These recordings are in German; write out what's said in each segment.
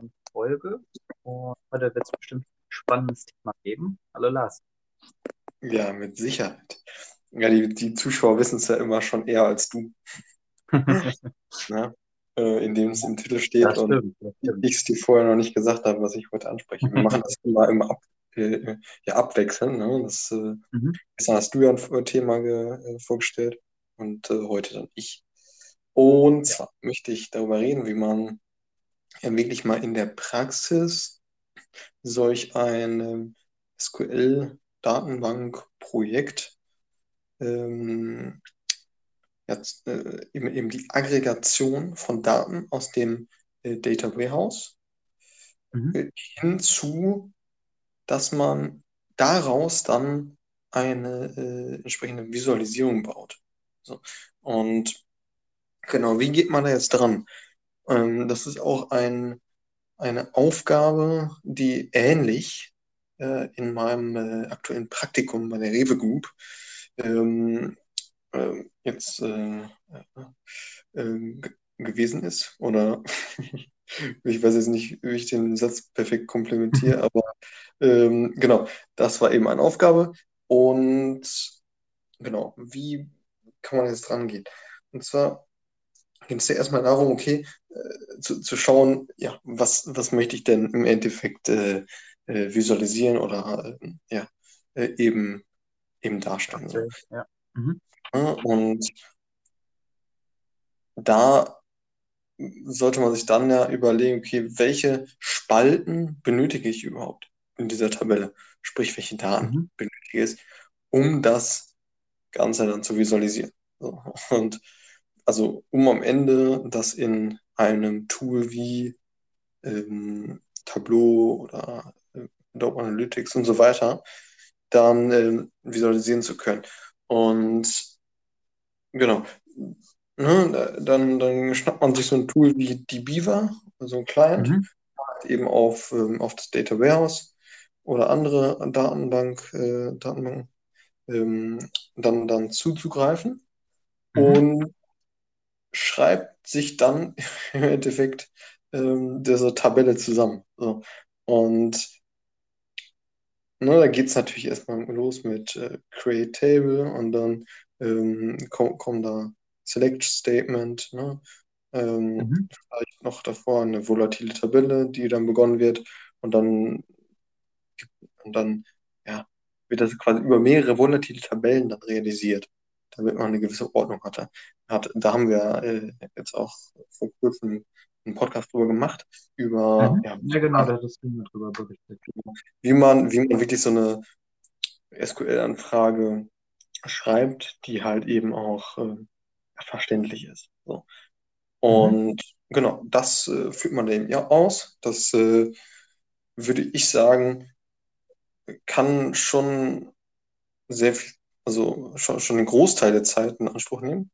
neuen Folge. Und heute wird es bestimmt ein spannendes Thema geben. Hallo Lars. Ja, mit Sicherheit. Ja, die, die Zuschauer wissen es ja immer schon eher als du. ne? äh, indem es im Titel steht Das und stimmt, ich es dir vorher noch nicht gesagt habe, was ich heute anspreche. Wir machen das immer im Ab, äh, ja, abwechseln. Ne? Das, äh, Mhm. gestern hast du ja ein Thema äh, vorgestellt und äh, heute dann ich. Und zwar möchte ich darüber reden, wie man wirklich mal in der Praxis solch ein ähm, SQL-Datenbankprojekt ähm, jetzt, äh, eben, eben die Aggregation von Daten aus dem äh, Data Warehouse Mhm. äh, hinzu, dass man daraus dann eine äh, entsprechende Visualisierung baut. So. Und genau, wie geht man da jetzt dran? Ähm, das ist auch ein, eine Aufgabe, die ähnlich äh, in meinem äh, aktuellen Praktikum bei der Rewe Group ähm, äh, jetzt äh, äh, ge- gewesen ist. Oder ich weiß jetzt nicht, wie ich den Satz perfekt komplementiere, aber ähm, genau, das war eben eine Aufgabe. Und genau, wie kann man jetzt rangehen? Und zwar geht es ja erstmal darum, okay, äh, zu, zu schauen, ja, was, was möchte ich denn im Endeffekt äh, äh, visualisieren oder äh, ja, äh, eben, eben darstellen. So. Okay, Ja. Mhm. Und da sollte man sich dann ja überlegen, okay, welche Spalten benötige ich überhaupt in dieser Tabelle? Sprich, welche Daten Mhm. benötige ich, um das Ganze dann zu visualisieren. So. Und also um am Ende das in einem Tool wie ähm, Tableau oder äh, Adobe Analytics und so weiter dann ähm, visualisieren zu können. Und genau, ne, dann, dann schnappt man sich so ein Tool wie die Beaver, so ein Client, Mhm. eben auf, ähm, auf das Data Warehouse oder andere Datenbank, äh, Datenbanken ähm, dann, dann zuzugreifen Mhm. und schreibt sich dann im Endeffekt ähm, diese Tabelle zusammen. So. Und ne, da geht es natürlich erstmal los mit äh, Create Table und dann ähm, kommt komm da Select Statement, ne? Ähm, Mhm. vielleicht noch davor eine volatile Tabelle, die dann begonnen wird und dann, und dann ja, wird das quasi über mehrere volatile Tabellen dann realisiert, damit man eine gewisse Ordnung hatte. Hat, da haben wir äh, jetzt auch vor kurzem einen Podcast drüber gemacht, über Mhm. ja, Ja, genau, da hattest du drüber berichtet. wie man, wie man wirklich so eine SQL-Anfrage schreibt, die halt eben auch äh, verständlich ist. So. Mhm. Und genau, das äh, führt man eben ja aus. Das äh, würde ich sagen, kann schon sehr viel, also schon, schon einen Großteil der Zeit in Anspruch nehmen,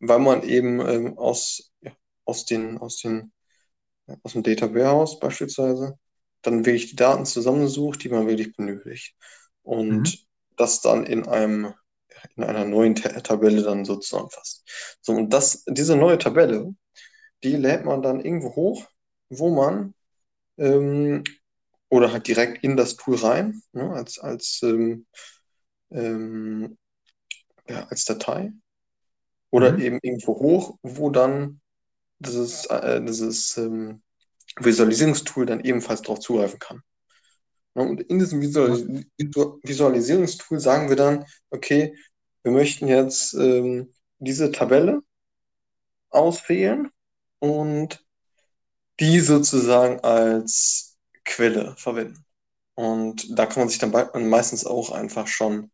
weil man eben ähm, aus, ja, aus den, aus den, aus dem Data Warehouse beispielsweise dann wirklich die Daten zusammensucht, die man wirklich benötigt. Mhm. Und das dann in einem, in einer neuen Ta Tabelle dann so zusammenfasst. So, und das, diese neue Tabelle, die lädt man dann irgendwo hoch, wo man ähm, oder halt direkt in das Tool rein, ne, als, als, ähm, ähm, ja, als Datei oder Mhm. eben irgendwo hoch, wo dann dieses, äh, dieses ähm, Visualisierungstool dann ebenfalls darauf zugreifen kann. Ne, Und in diesem. Visualis Visualisierungstool sagen wir dann, okay, wir möchten jetzt ähm, diese Tabelle auswählen und die sozusagen als Quelle verwenden. Und da kann man sich dann meistens auch einfach schon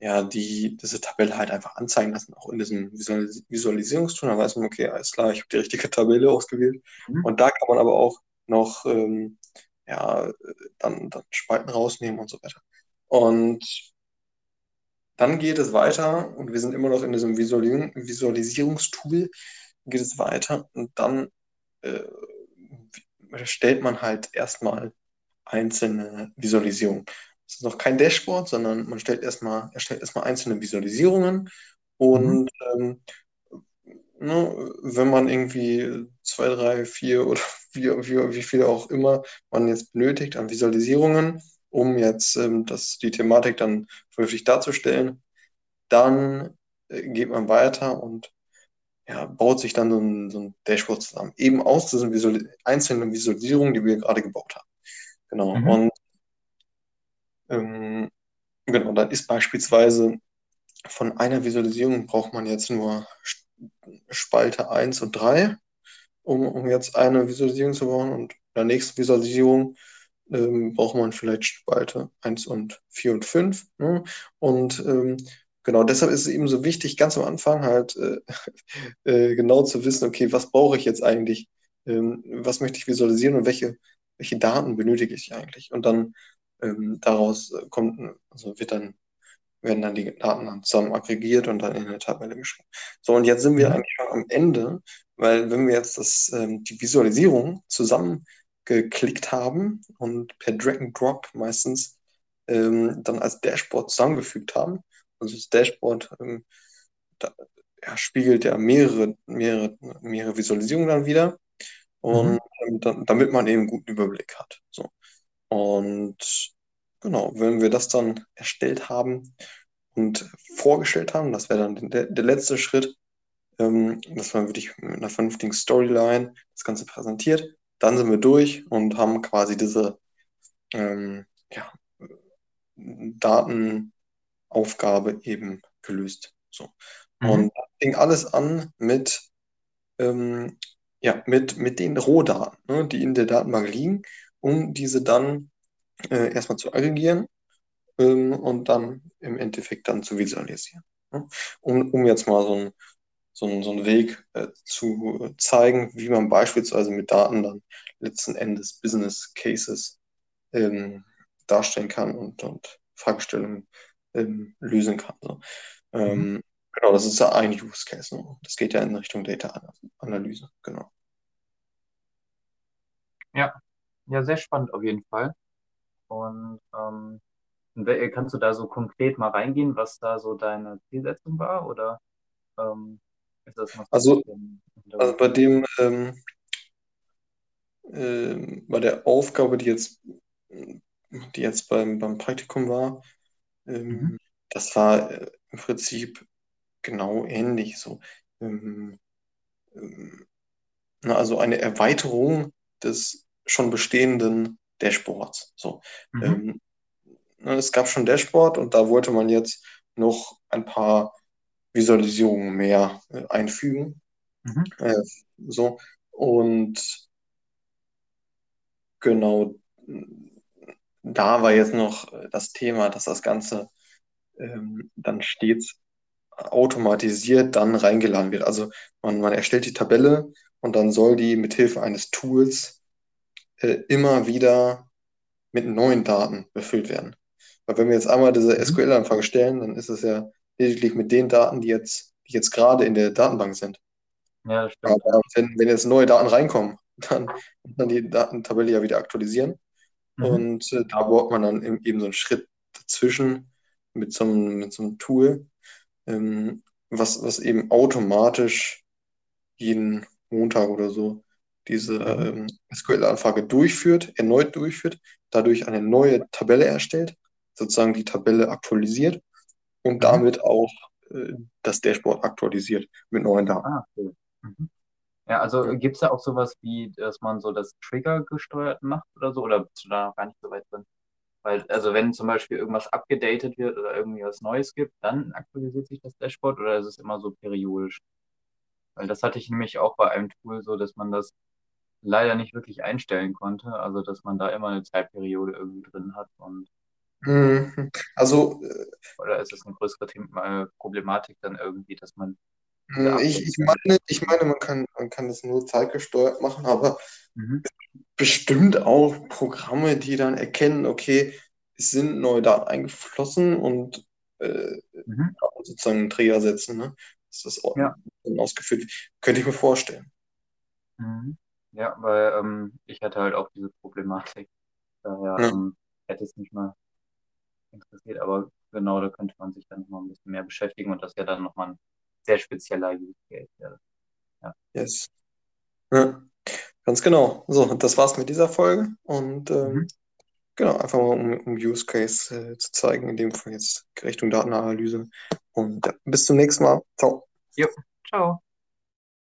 ja, die, diese Tabelle halt einfach anzeigen lassen, auch in diesem Visualis Visualisierungstool. Dann weiß man, okay, alles klar, ich habe die richtige Tabelle ausgewählt. Mhm. Und da kann man aber auch noch ähm, ja, dann, dann Spalten rausnehmen und so weiter. Und dann geht es weiter und wir sind immer noch in diesem Visualis Visualisierungstool, geht es weiter und dann äh, stellt man halt erstmal einzelne Visualisierungen. Es ist noch kein Dashboard, sondern man stellt erstmal, erstellt erstmal einzelne Visualisierungen Mhm. und ähm, ne, wenn man irgendwie zwei, drei, vier oder wie, wie, wie viel auch immer man jetzt benötigt an Visualisierungen, um jetzt ähm, das, die Thematik dann vernünftig darzustellen, dann äh, geht man weiter und ja, baut sich dann so ein, so ein Dashboard zusammen. Eben aus diesen Visual einzelnen Visualisierungen, die wir gerade gebaut haben. Genau. Mhm. Und ähm, genau, dann ist beispielsweise von einer Visualisierung braucht man jetzt nur Spalte 1 und 3, um, um jetzt eine Visualisierung zu bauen. Und in der nächsten Visualisierung ähm, braucht man vielleicht Spalte 1 und 4 und 5. Ne? Und ähm, genau deshalb ist es eben so wichtig, ganz am Anfang halt äh, äh, genau zu wissen, okay, was brauche ich jetzt eigentlich, ähm, was möchte ich visualisieren und welche, welche Daten benötige ich eigentlich. Und dann ähm, daraus kommt, also wird dann werden dann die Daten dann zusammen aggregiert und dann in eine Tabelle geschrieben. So, und jetzt sind wir Mhm. eigentlich schon am Ende, weil wenn wir jetzt das, ähm, die Visualisierung zusammengeklickt haben und per Drag and Drop meistens ähm, dann als Dashboard zusammengefügt haben, also das Dashboard ähm, da, ja, spiegelt ja mehrere, mehrere, mehrere Visualisierungen dann wieder und Mhm. ähm, dann, damit man eben einen guten Überblick hat. So. Und genau, wenn wir das dann erstellt haben und vorgestellt haben, das wäre dann der, der letzte Schritt, ähm, dass man wirklich mit einer vernünftigen Storyline das Ganze präsentiert. Dann sind wir durch und haben quasi diese ähm, ja, Datenaufgabe eben gelöst. So. Mhm. Und das fing alles an mit, ähm, ja, mit, mit den Rohdaten, ne, die in der Datenbank liegen, um diese dann äh, erstmal zu aggregieren ähm, und dann im Endeffekt dann zu visualisieren. Ne? Um, um jetzt mal so, ein, so, ein, so einen Weg äh, zu zeigen, wie man beispielsweise mit Daten dann letzten Endes Business Cases ähm, darstellen kann und, und Fragestellungen ähm, lösen kann. So. Ähm, Mhm. Genau, das ist ja ein Use Case. Ne? Das geht ja in Richtung Data-Analyse. Genau. Ja, ja, sehr spannend auf jeden Fall. Und ähm, wel- kannst du da so konkret mal reingehen, was da so deine Zielsetzung war? Oder ähm, ist das noch so ein Also, bisschen also bei dem, ähm, ähm, bei der Aufgabe, die jetzt, die jetzt beim, beim Praktikum war, Mhm. ähm, das war äh, im Prinzip genau ähnlich so. Ähm, ähm, na, also eine Erweiterung des schon bestehenden Dashboards. So. Mhm. Ähm, ne, es gab schon Dashboard und da wollte man jetzt noch ein paar Visualisierungen mehr äh, einfügen. Mhm. Äh, so. Und genau da war jetzt noch das Thema, dass das Ganze ähm, dann stets automatisiert dann reingeladen wird. Also man, man erstellt die Tabelle und dann soll die mithilfe eines Tools äh, immer wieder mit neuen Daten befüllt werden. Weil wenn wir jetzt einmal diese Mhm. SQL-Anfrage stellen, dann ist es ja lediglich mit den Daten, die jetzt, die jetzt gerade in der Datenbank sind. Ja, das stimmt. Aber wenn, wenn jetzt neue Daten reinkommen, dann muss man die Datentabelle ja wieder aktualisieren. Mhm. Und äh, da baut man dann eben, eben so einen Schritt dazwischen mit so einem, mit so einem Tool, ähm, was, was eben automatisch jeden Montag oder so diese ähm, SQL-Anfrage durchführt, erneut durchführt, dadurch eine neue Tabelle erstellt, sozusagen die Tabelle aktualisiert und Mhm. damit auch äh, das Dashboard aktualisiert mit neuen Daten. Ah, cool. Mhm. Ja, also Ja. gibt es da auch sowas wie, dass man so das Trigger gesteuert macht oder so? Oder bist du da noch gar nicht so weit drin? Weil, also wenn zum Beispiel irgendwas abgedatet wird oder irgendwie was Neues gibt, dann aktualisiert sich das Dashboard oder ist es immer so periodisch? Weil das hatte ich nämlich auch bei einem Tool so, dass man das leider nicht wirklich einstellen konnte. Also, dass man da immer eine Zeitperiode irgendwie drin hat und Mhm. Also äh, oder ist es eine größere Thema, äh, Problematik dann irgendwie, dass man diese ich, ich meine, ich meine, man kann, man kann das nur zeitgesteuert machen, aber Mhm. bestimmt auch Programme, die dann erkennen, okay, es sind neue Daten eingeflossen und äh, Mhm. sozusagen einen Trigger setzen, ne? Dass das Ja. ausgeführt wird. Könnte ich mir vorstellen. Mhm. Ja, weil ähm, ich hatte halt auch diese Problematik. Äh, Daher ja. ähm, hätte es mich mal interessiert, aber genau, da könnte man sich dann nochmal ein bisschen mehr beschäftigen und das ja dann nochmal ein sehr spezieller Use Case. Ja. Yes. Ja, ganz genau. So, das war's mit dieser Folge und ähm, mhm. genau, einfach mal um, um Use Case äh, zu zeigen, in dem Fall jetzt Richtung Datenanalyse. Und ja, bis zum nächsten Mal. Ciao. Jo. Ciao.